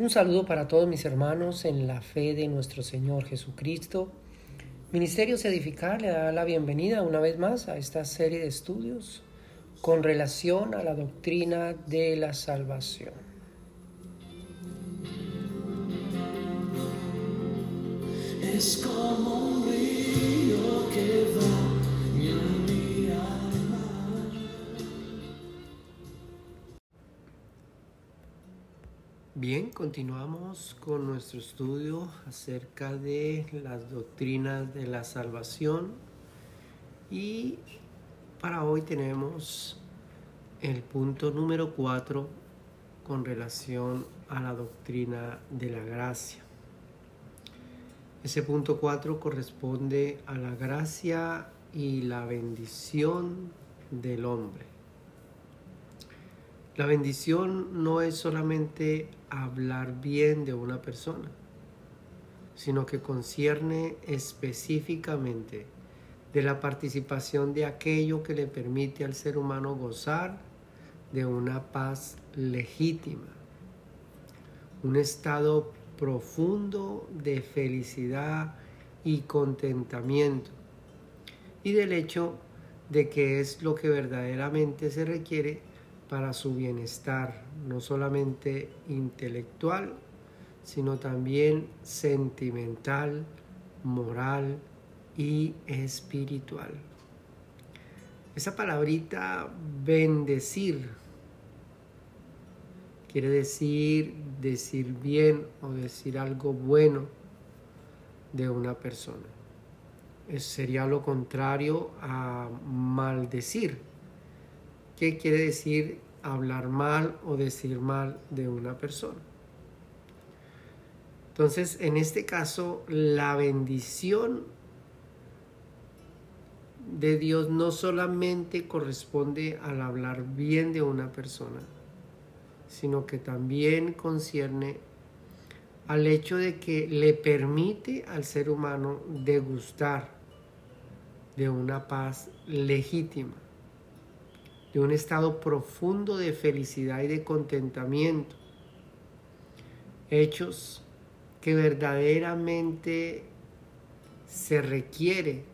Un saludo para todos mis hermanos en la fe de nuestro Señor Jesucristo. Ministerios Edificar le da la bienvenida una vez más a esta serie de estudios con relación a la doctrina de la salvación. Es como un río que Bien, continuamos con nuestro estudio acerca de las doctrinas de la salvación y para hoy tenemos el punto número 4 con relación a la doctrina de la gracia. Ese punto 4 corresponde a la gracia y la bendición del hombre. La bendición no es solamente hablar bien de una persona, sino que concierne específicamente de la participación de aquello que le permite al ser humano gozar de una paz legítima, un estado profundo de felicidad y contentamiento y del hecho de que es lo que verdaderamente se requiere para su bienestar, no solamente intelectual, sino también sentimental, moral y espiritual. Esa palabrita bendecir quiere decir decir bien o decir algo bueno de una persona. Sería lo contrario a maldecir. ¿Qué quiere decir hablar mal o decir mal de una persona? Entonces, en este caso, la bendición de Dios no solamente corresponde al hablar bien de una persona, sino que también concierne al hecho de que le permite al ser humano degustar de una paz legítima, de un estado profundo de felicidad y de contentamiento, hechos que verdaderamente se requiere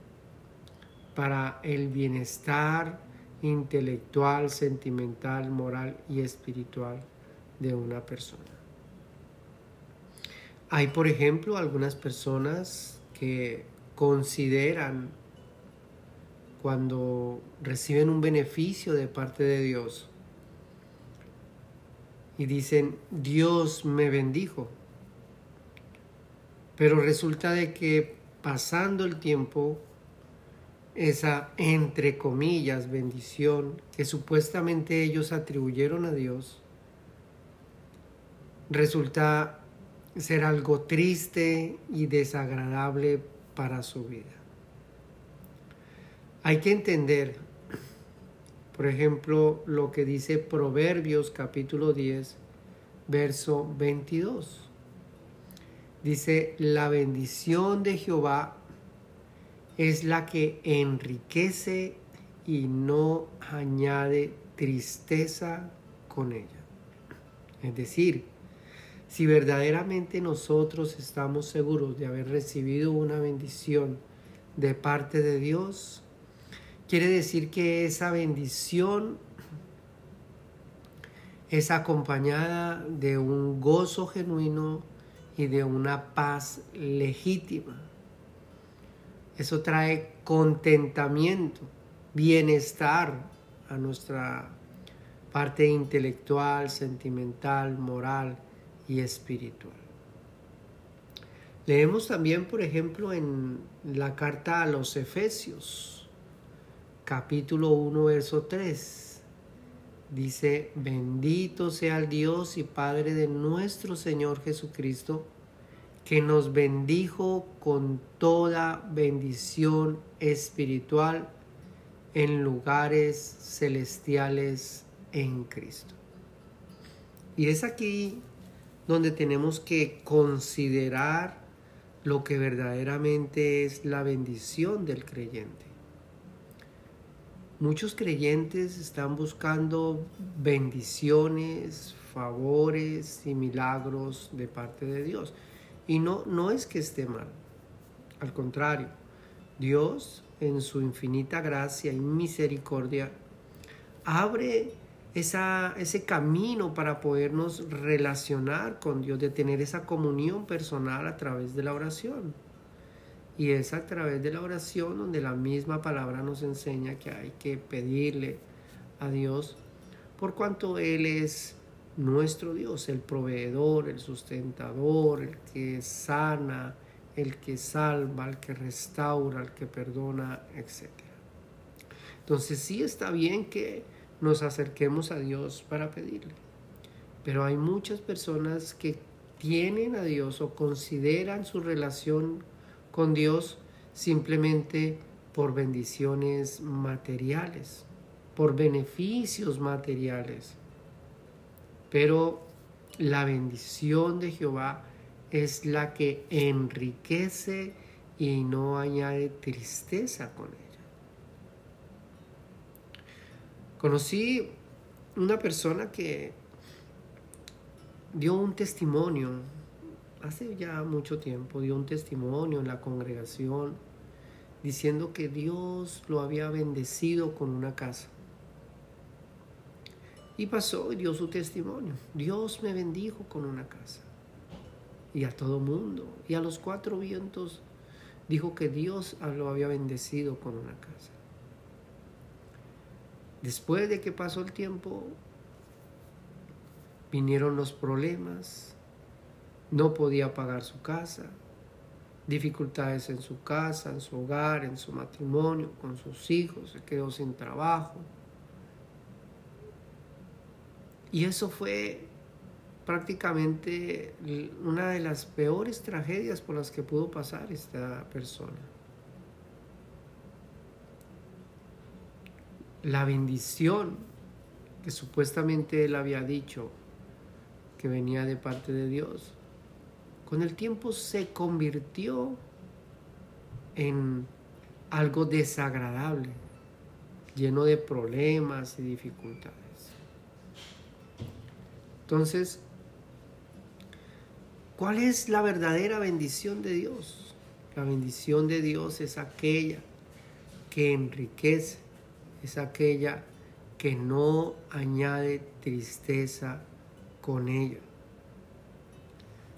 para el bienestar intelectual, sentimental, moral y espiritual de una persona. Hay, por ejemplo, algunas personas que consideran cuando reciben un beneficio de parte de Dios y dicen, Dios me bendijo. Pero resulta de que pasando el tiempo esa, entre comillas, bendición que supuestamente ellos atribuyeron a Dios, resulta ser algo triste y desagradable para su vida. Hay que entender, por ejemplo, lo que dice Proverbios capítulo 10, verso 22. Dice, la bendición de Jehová es la que enriquece y no añade tristeza con ella. Es decir, si verdaderamente nosotros estamos seguros de haber recibido una bendición de parte de Dios, quiere decir que esa bendición es acompañada de un gozo genuino y de una paz legítima. Eso trae contentamiento, bienestar a nuestra parte intelectual, sentimental, moral y espiritual. Leemos también, por ejemplo, en la carta a los Efesios, capítulo 1, verso 3. Dice, bendito sea el Dios y Padre de nuestro Señor Jesucristo, que nos bendijo con toda bendición espiritual en lugares celestiales en Cristo. Y es aquí donde tenemos que considerar lo que verdaderamente es la bendición del creyente. Muchos creyentes están buscando bendiciones, favores y milagros de parte de Dios. Y no, no es que esté mal, al contrario, Dios en su infinita gracia y misericordia abre esa, ese camino para podernos relacionar con Dios, de tener esa comunión personal a través de la oración. Y es a través de la oración donde la misma palabra nos enseña que hay que pedirle a Dios por cuanto Él es nuestro Dios, el proveedor, el sustentador, el que sana, el que salva, el que restaura, el que perdona, etc. Entonces sí está bien que nos acerquemos a Dios para pedirle, pero hay muchas personas que tienen a Dios o consideran su relación con Dios simplemente por bendiciones materiales, por beneficios materiales. Pero la bendición de Jehová es la que enriquece y no añade tristeza con ella. Conocí una persona que dio un testimonio hace ya mucho tiempo dio un testimonio en la congregación diciendo que Dios lo había bendecido con una casa. Y pasó y dio su testimonio. Dios me bendijo con una casa. Y a todo mundo. Y a los cuatro vientos dijo que Dios lo había bendecido con una casa. Después de que pasó el tiempo, vinieron los problemas, no podía pagar su casa, dificultades en su casa, en su hogar, en su matrimonio, con sus hijos, se quedó sin trabajo. Y eso fue prácticamente una de las peores tragedias por las que pudo pasar esta persona. La bendición que supuestamente él había dicho que venía de parte de Dios, con el tiempo se convirtió en algo desagradable, lleno de problemas y dificultades. Entonces, ¿cuál es la verdadera bendición de Dios? La bendición de Dios es aquella que enriquece, es aquella que no añade tristeza con ella.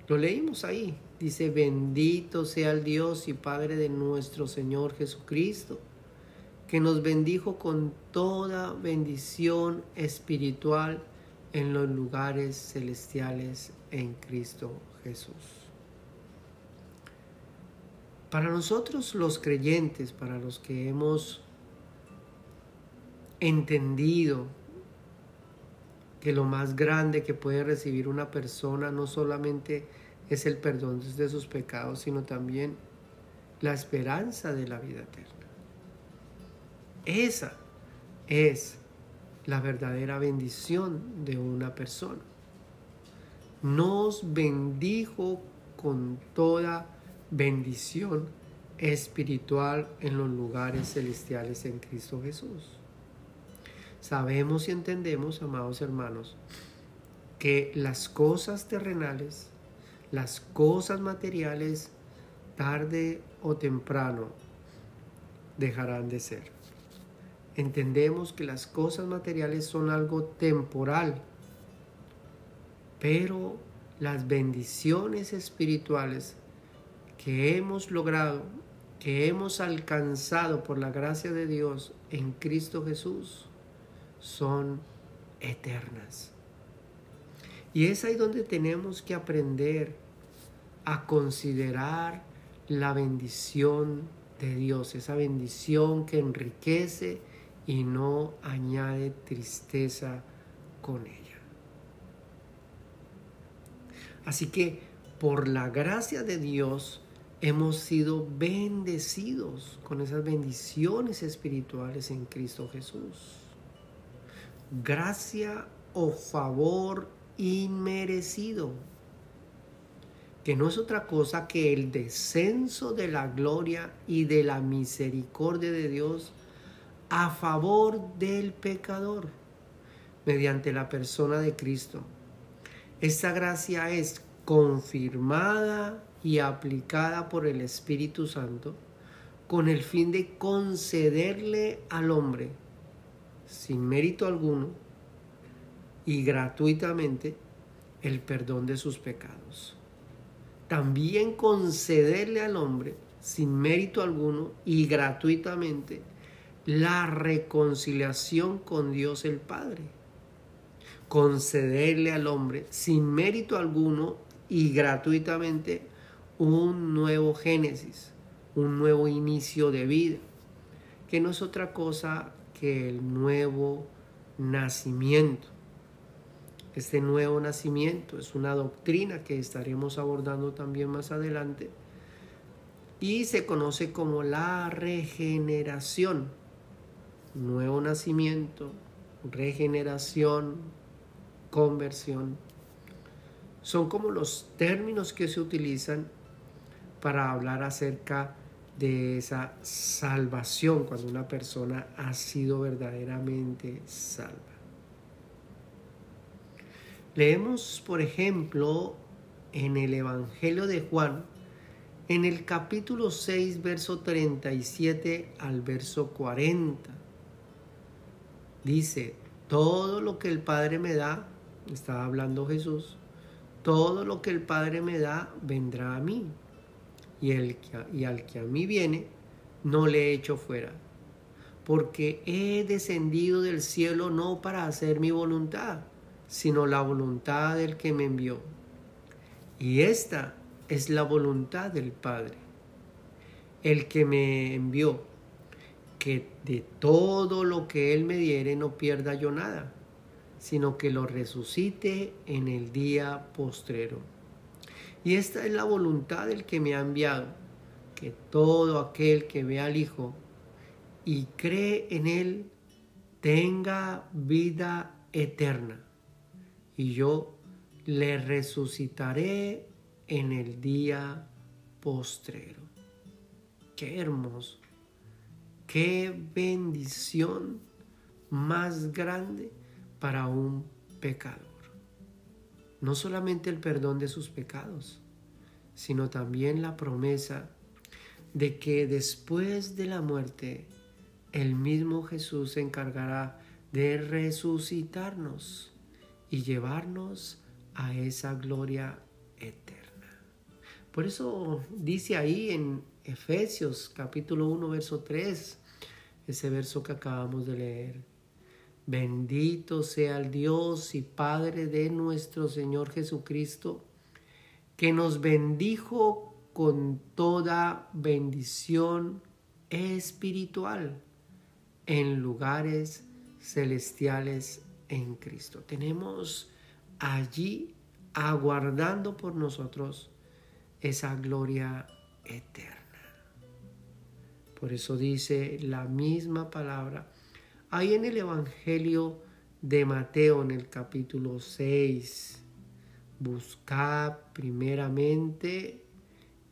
Lo leímos ahí. Dice, bendito sea el Dios y Padre de nuestro Señor Jesucristo, que nos bendijo con toda bendición espiritual en los lugares celestiales en Cristo Jesús. Para nosotros los creyentes, para los que hemos entendido que lo más grande que puede recibir una persona no solamente es el perdón de sus pecados, sino también la esperanza de la vida eterna. Esa es la verdadera bendición de una persona. Nos bendijo con toda bendición espiritual en los lugares celestiales en Cristo Jesús. Sabemos y entendemos, amados hermanos, que las cosas terrenales, las cosas materiales, tarde o temprano, dejarán de ser. Entendemos que las cosas materiales son algo temporal, pero las bendiciones espirituales que hemos logrado, que hemos alcanzado por la gracia de Dios en Cristo Jesús, son eternas. Y es ahí donde tenemos que aprender a considerar la bendición de Dios, esa bendición que enriquece y no añade tristeza con ella. Así que por la gracia de Dios hemos sido bendecidos con esas bendiciones espirituales en Cristo Jesús gracia o favor inmerecido, que no es otra cosa que el descenso de la gloria y de la misericordia de Dios a favor del pecador mediante la persona de Cristo, Esta gracia es confirmada y aplicada por el Espíritu Santo con el fin de concederle al hombre, sin mérito alguno y gratuitamente, el perdón de sus pecados. También concederle al hombre, sin mérito alguno y gratuitamente, la reconciliación con Dios el Padre. Concederle al hombre, sin mérito alguno y gratuitamente, un nuevo génesis, un nuevo inicio de vida, que no es otra cosa que el nuevo nacimiento. Este nuevo nacimiento es una doctrina que estaremos abordando también más adelante y se conoce como la regeneración. Nuevo nacimiento, regeneración, conversión. Son como los términos que se utilizan para hablar acerca de esa salvación cuando una persona ha sido verdaderamente salva. Leemos, por ejemplo, en el Evangelio de Juan, en el capítulo 6, verso 37 al verso 40. Dice, todo lo que el Padre me da, estaba hablando Jesús, todo lo que el Padre me da vendrá a mí. Y, el y al que a mí viene, no le echo fuera. Porque he descendido del cielo no para hacer mi voluntad, sino la voluntad del que me envió. Y esta es la voluntad del Padre, el que me envió, que de todo lo que Él me diere no pierda yo nada, sino que lo resucite en el día postrero. Y esta es la voluntad del que me ha enviado, que todo aquel que ve al Hijo y cree en Él tenga vida eterna y yo le resucitaré en el día postrero. Qué hermoso, qué bendición más grande para un pecador. No solamente el perdón de sus pecados, sino también la promesa de que después de la muerte el mismo Jesús se encargará de resucitarnos y llevarnos a esa gloria eterna. Por eso dice ahí en Efesios capítulo 1, verso 3, ese verso que acabamos de leer. Bendito sea el Dios y Padre de nuestro Señor Jesucristo, que nos bendijo con toda bendición espiritual en lugares celestiales en Cristo. Tenemos allí aguardando por nosotros esa gloria eterna. Por eso dice la misma palabra ahí en el Evangelio de Mateo en el capítulo 6. Buscad primeramente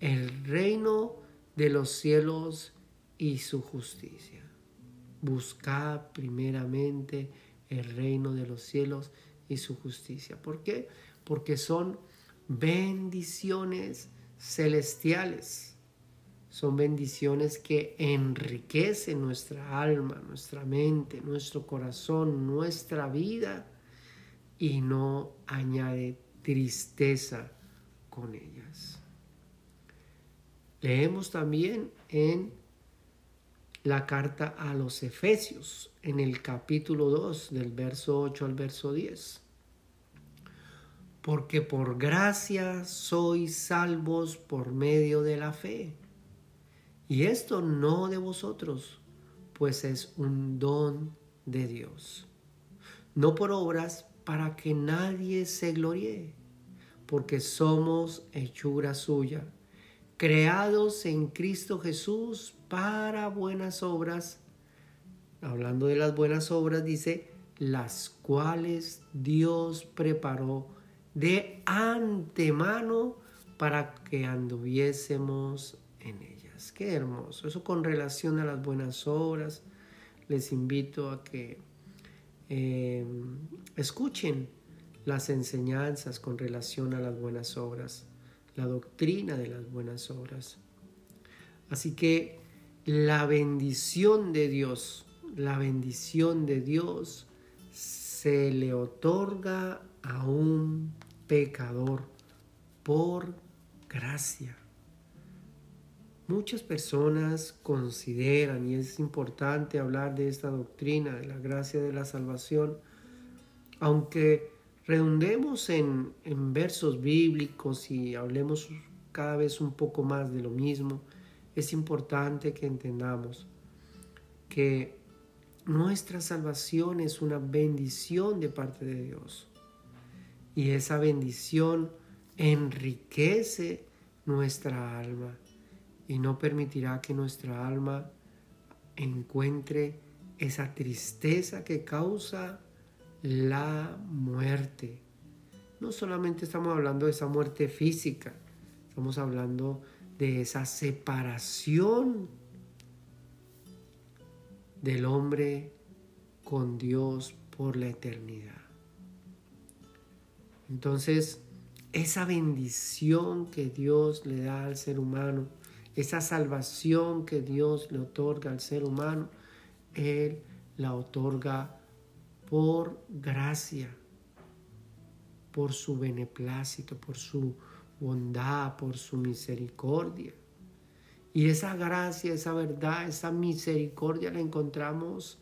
el reino de los cielos y su justicia. Buscad primeramente el reino de los cielos y su justicia. ¿Por qué? Porque son bendiciones celestiales. Son bendiciones que enriquecen nuestra alma, nuestra mente, nuestro corazón, nuestra vida y no añade tristeza con ellas. Leemos también en la carta a los Efesios en el capítulo 2 del verso 8 al verso 10. Porque por gracia sois salvos por medio de la fe. Y esto no de vosotros, pues es un don de Dios. No por obras para que nadie se gloríe, porque somos hechura suya, creados en Cristo Jesús para buenas obras. Hablando de las buenas obras, dice, las cuales Dios preparó de antemano para que anduviésemos Qué hermoso. Eso con relación a las buenas obras. Les invito a que em, escuchen las enseñanzas con relación a las buenas obras, la doctrina de las buenas obras. Así que la bendición de Dios, la bendición de Dios se le otorga a un pecador por gracia. Muchas personas consideran, y es importante hablar de esta doctrina, de la gracia de la salvación, aunque redundemos en, en versos bíblicos y hablemos cada vez un poco más de lo mismo, es importante que entendamos que nuestra salvación es una bendición de parte de Dios. Y esa bendición enriquece nuestra alma y no permitirá que nuestra alma encuentre esa tristeza que causa la muerte. No solamente estamos hablando de esa muerte física, estamos hablando de esa separación del hombre con Dios por la eternidad. Entonces, esa bendición que Dios le da al ser humano, esa salvación que Dios le otorga al ser humano, Él la otorga por gracia, por su beneplácito, por su bondad, por su misericordia. Y esa gracia, esa verdad, esa misericordia la encontramos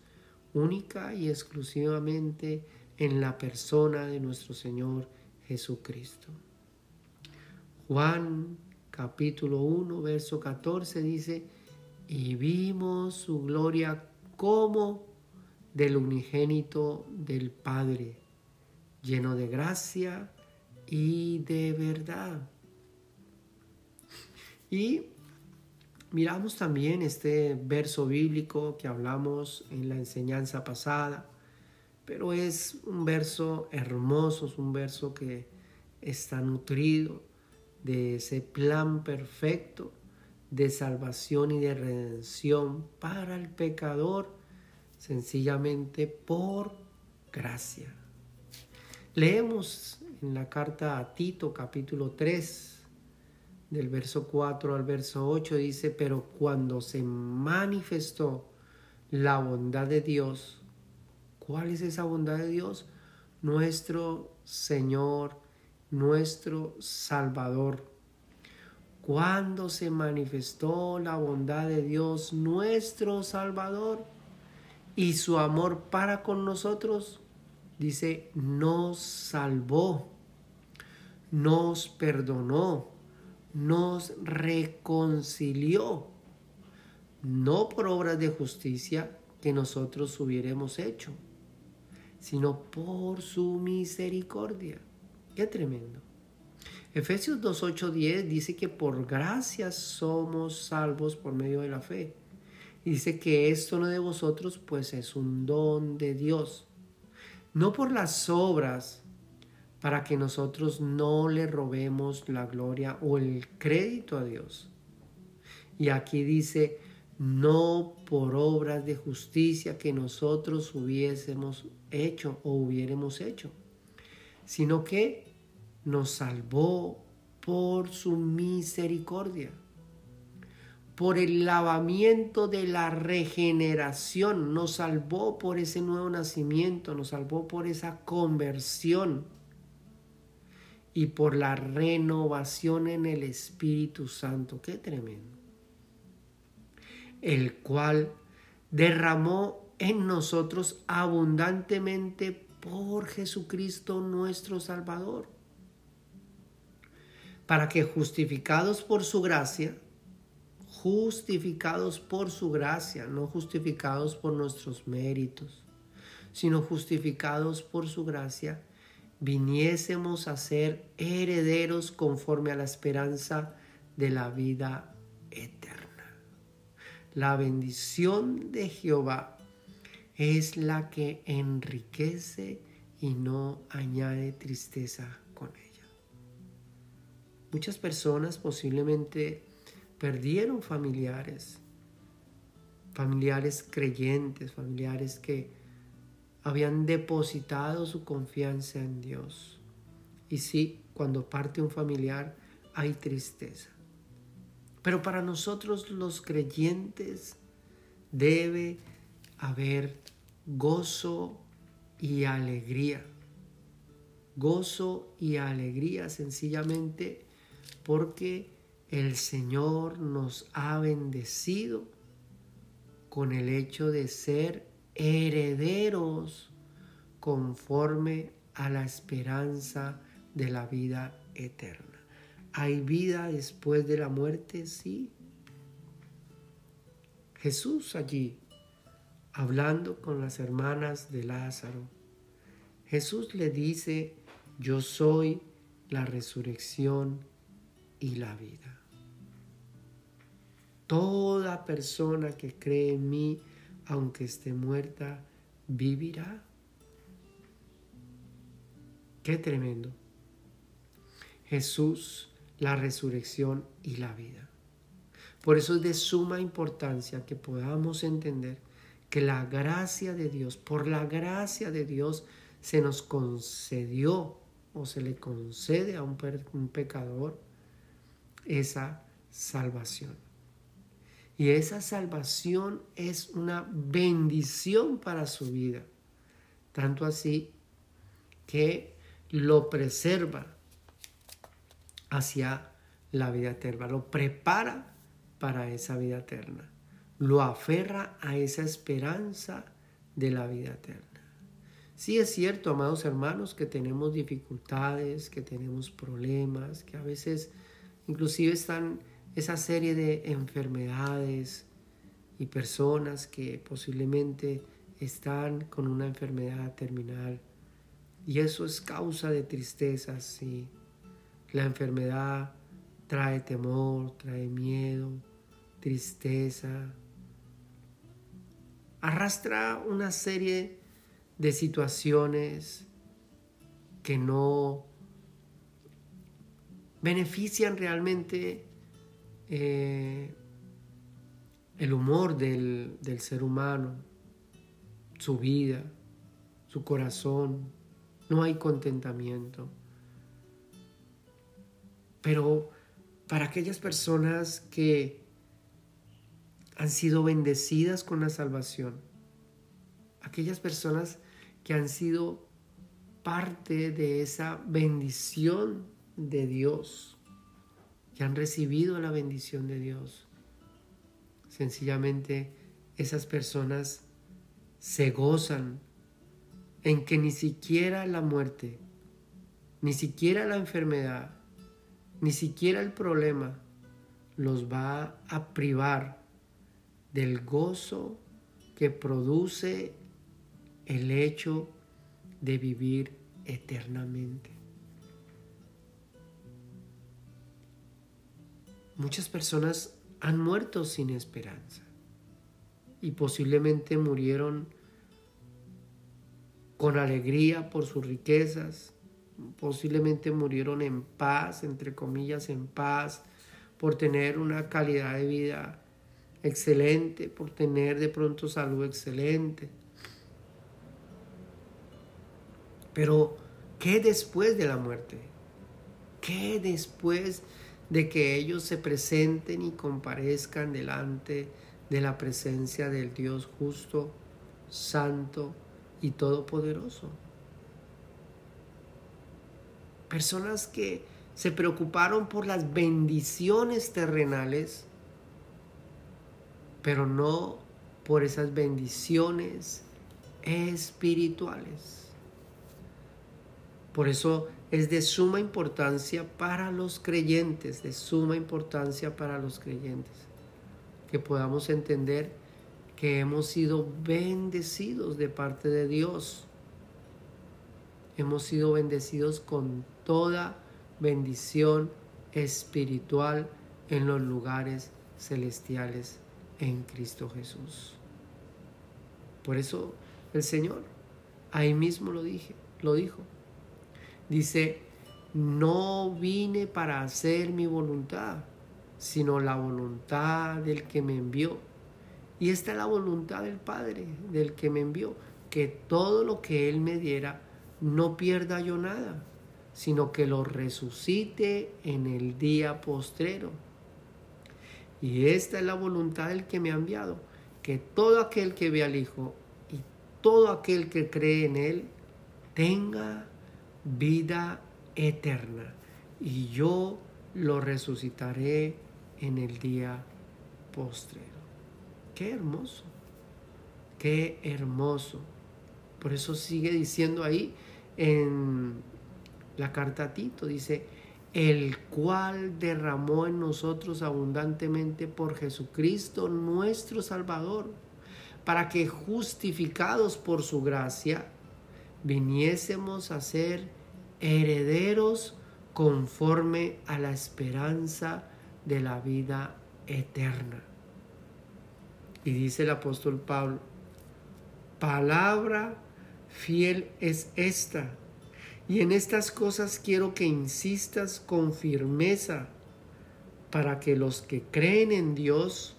única y exclusivamente en la persona de nuestro Señor Jesucristo. Juan capítulo 1, verso 14 dice, y vimos su gloria como del unigénito del Padre, lleno de gracia y de verdad. Y miramos también este verso bíblico que hablamos en la enseñanza pasada, pero es un verso hermoso, es un verso que está nutrido de ese plan perfecto de salvación y de redención para el pecador, sencillamente por gracia. Leemos en la carta a Tito capítulo 3, del verso 4 al verso 8, dice, pero cuando se manifestó la bondad de Dios, ¿cuál es esa bondad de Dios? Nuestro Señor nuestro Salvador. Cuando se manifestó la bondad de Dios, nuestro Salvador, y su amor para con nosotros, dice, nos salvó, nos perdonó, nos reconcilió, no por obras de justicia que nosotros hubiéramos hecho, sino por su misericordia. Qué tremendo. Efesios 2.8.10 dice que por gracia somos salvos por medio de la fe. Y dice que esto no de vosotros, pues es un don de Dios. No por las obras, para que nosotros no le robemos la gloria o el crédito a Dios. Y aquí dice, no por obras de justicia que nosotros hubiésemos hecho o hubiéramos hecho sino que nos salvó por su misericordia, por el lavamiento de la regeneración, nos salvó por ese nuevo nacimiento, nos salvó por esa conversión y por la renovación en el Espíritu Santo. Qué tremendo. El cual derramó en nosotros abundantemente por Jesucristo nuestro Salvador, para que justificados por su gracia, justificados por su gracia, no justificados por nuestros méritos, sino justificados por su gracia, viniésemos a ser herederos conforme a la esperanza de la vida eterna. La bendición de Jehová es la que enriquece y no añade tristeza con ella. Muchas personas posiblemente perdieron familiares, familiares creyentes, familiares que habían depositado su confianza en Dios. Y sí, cuando parte un familiar hay tristeza. Pero para nosotros los creyentes debe haber gozo y alegría. Gozo y alegría sencillamente porque el Señor nos ha bendecido con el hecho de ser herederos conforme a la esperanza de la vida eterna. ¿Hay vida después de la muerte? Sí. Jesús allí, hablando con las hermanas de Lázaro, Jesús le dice, yo soy la resurrección y la vida. Toda persona que cree en mí, aunque esté muerta, vivirá. Qué tremendo. Jesús, la resurrección y la vida. Por eso es de suma importancia que podamos entender que la gracia de Dios, por la gracia de Dios, se nos concedió o se le concede a un, un pecador esa salvación. Y esa salvación es una bendición para su vida. Tanto así que lo preserva hacia la vida eterna, lo prepara para esa vida eterna, lo aferra a esa esperanza de la vida eterna. Sí es cierto, amados hermanos, que tenemos dificultades, que tenemos problemas, que a veces inclusive están esa serie de enfermedades y personas que posiblemente están con una enfermedad terminal. Y eso es causa de tristeza, sí. La enfermedad trae temor, trae miedo, tristeza. Arrastra una serie de situaciones que no benefician realmente eh, el humor del, del ser humano, su vida, su corazón. No hay contentamiento. Pero para aquellas personas que han sido bendecidas con la salvación, aquellas personas que han sido parte de esa bendición de Dios, que han recibido la bendición de Dios. Sencillamente esas personas se gozan en que ni siquiera la muerte, ni siquiera la enfermedad, ni siquiera el problema los va a privar del gozo que produce el hecho de vivir eternamente. Muchas personas han muerto sin esperanza y posiblemente murieron con alegría por sus riquezas, posiblemente murieron en paz, entre comillas, en paz, por tener una calidad de vida excelente, por tener de pronto salud excelente. Pero, ¿qué después de la muerte? ¿Qué después de que ellos se presenten y comparezcan delante de la presencia del Dios justo, santo y todopoderoso. Personas que se preocuparon por las bendiciones terrenales, pero no por esas bendiciones espirituales. Por eso es de suma importancia para los creyentes, de suma importancia para los creyentes, que podamos entender que hemos sido bendecidos de parte de Dios. Hemos sido bendecidos con toda bendición espiritual en los lugares celestiales en Cristo Jesús. Por eso el Señor ahí mismo lo dije, lo dijo. Dice, no vine para hacer mi voluntad, sino la voluntad del que me envió. Y esta es la voluntad del Padre, del que me envió, que todo lo que Él me diera no pierda yo nada, sino que lo resucite en el día postrero. Y esta es la voluntad del que me ha enviado, que todo aquel que ve al Hijo y todo aquel que cree en Él tenga vida eterna. Y yo lo resucitaré en el día postrero. Qué hermoso, qué hermoso. Por eso sigue diciendo ahí en la carta a Tito, dice, el cual derramó en nosotros abundantemente por Jesucristo nuestro Salvador, para que justificados por su gracia, viniésemos a ser herederos conforme a la esperanza de la vida eterna. Y dice el apóstol Pablo, palabra fiel es esta, y en estas cosas quiero que insistas con firmeza para que los que creen en Dios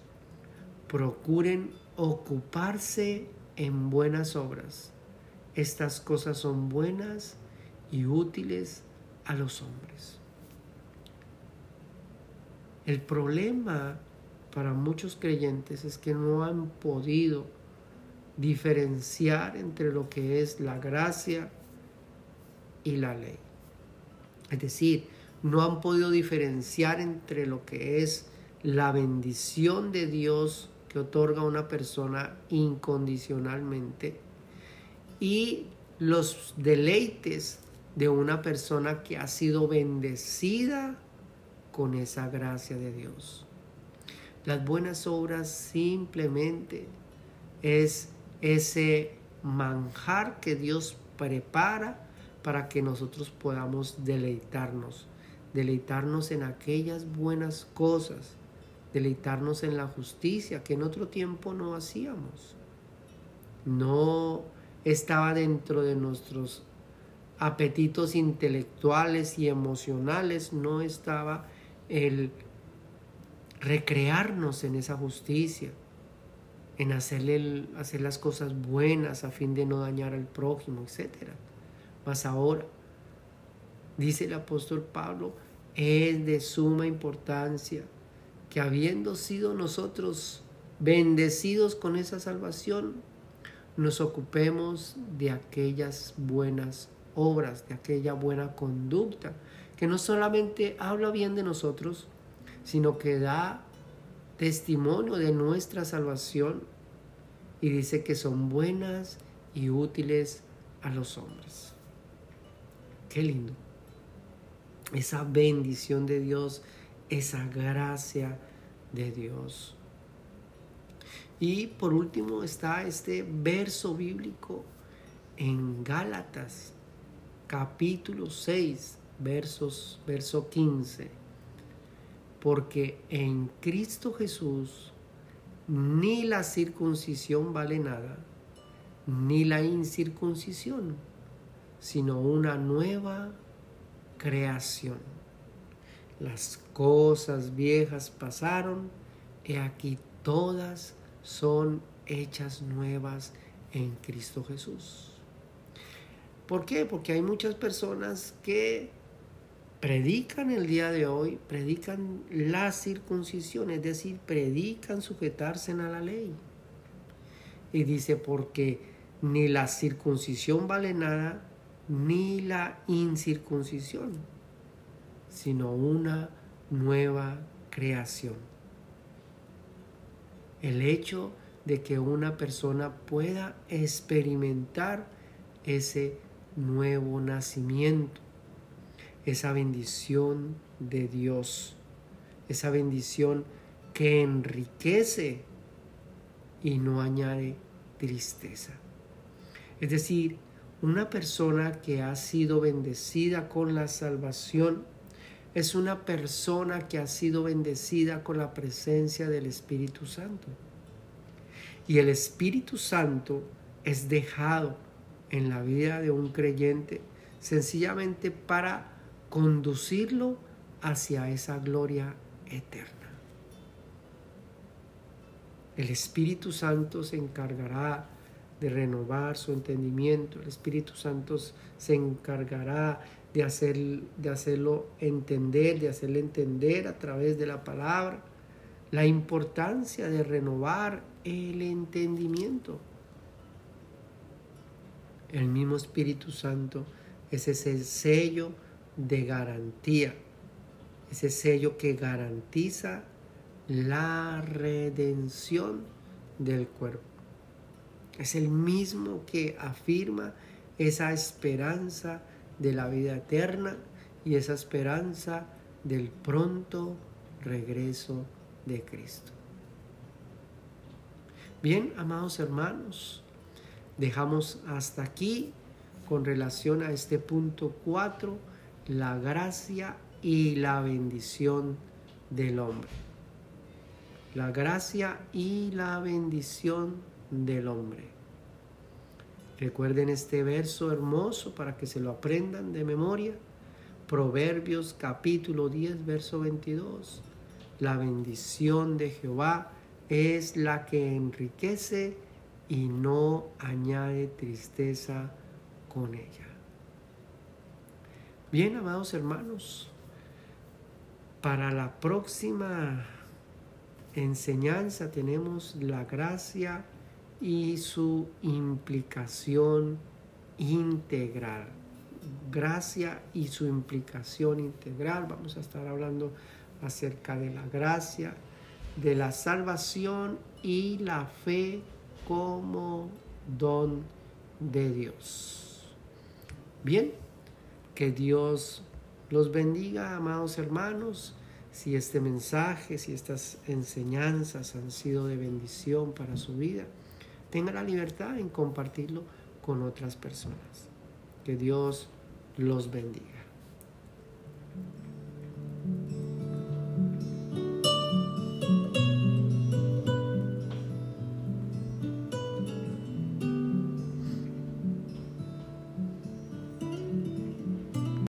procuren ocuparse en buenas obras. Estas cosas son buenas y útiles a los hombres. El problema para muchos creyentes es que no han podido diferenciar entre lo que es la gracia y la ley. Es decir, no han podido diferenciar entre lo que es la bendición de Dios que otorga a una persona incondicionalmente y los deleites de una persona que ha sido bendecida con esa gracia de Dios. Las buenas obras simplemente es ese manjar que Dios prepara para que nosotros podamos deleitarnos, deleitarnos en aquellas buenas cosas, deleitarnos en la justicia que en otro tiempo no hacíamos. No estaba dentro de nuestros apetitos intelectuales y emocionales, no estaba el recrearnos en esa justicia, en hacerle, hacer las cosas buenas a fin de no dañar al prójimo, etc. Mas ahora, dice el apóstol Pablo, es de suma importancia que habiendo sido nosotros bendecidos con esa salvación, nos ocupemos de aquellas buenas obras, de aquella buena conducta, que no solamente habla bien de nosotros, sino que da testimonio de nuestra salvación y dice que son buenas y útiles a los hombres. Qué lindo. Esa bendición de Dios, esa gracia de Dios. Y por último está este verso bíblico en Gálatas capítulo 6, versos, verso 15. Porque en Cristo Jesús ni la circuncisión vale nada, ni la incircuncisión, sino una nueva creación. Las cosas viejas pasaron, y aquí todas son hechas nuevas en Cristo Jesús. ¿Por qué? Porque hay muchas personas que predican el día de hoy, predican la circuncisión, es decir, predican sujetarse a la ley. Y dice, porque ni la circuncisión vale nada, ni la incircuncisión, sino una nueva creación. El hecho de que una persona pueda experimentar ese nuevo nacimiento, esa bendición de Dios, esa bendición que enriquece y no añade tristeza. Es decir, una persona que ha sido bendecida con la salvación es una persona que ha sido bendecida con la presencia del Espíritu Santo. Y el Espíritu Santo es dejado en la vida de un creyente sencillamente para conducirlo hacia esa gloria eterna. El Espíritu Santo se encargará de renovar su entendimiento. El Espíritu Santo se encargará de, hacer, de hacerlo entender, de hacerle entender a través de la palabra la importancia de renovar el entendimiento. El mismo Espíritu Santo es ese sello de garantía, ese sello que garantiza la redención del cuerpo. Es el mismo que afirma esa esperanza de la vida eterna y esa esperanza del pronto regreso de Cristo. Bien, amados hermanos, dejamos hasta aquí con relación a este punto 4, la gracia y la bendición del hombre. La gracia y la bendición del hombre. Recuerden este verso hermoso para que se lo aprendan de memoria. Proverbios capítulo 10, verso 22. La bendición de Jehová es la que enriquece y no añade tristeza con ella. Bien, amados hermanos, para la próxima enseñanza tenemos la gracia y su implicación integral. Gracia y su implicación integral. Vamos a estar hablando acerca de la gracia, de la salvación y la fe como don de Dios. Bien, que Dios los bendiga, amados hermanos. Si este mensaje, si estas enseñanzas han sido de bendición para su vida, tenga la libertad en compartirlo con otras personas. Que Dios los bendiga.